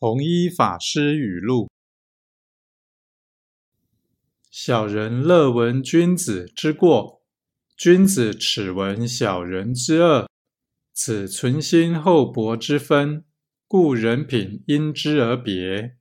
弘一法师语录。小人乐闻君子之过君子耻闻小人之恶。此存心厚薄之分故人品因之而别。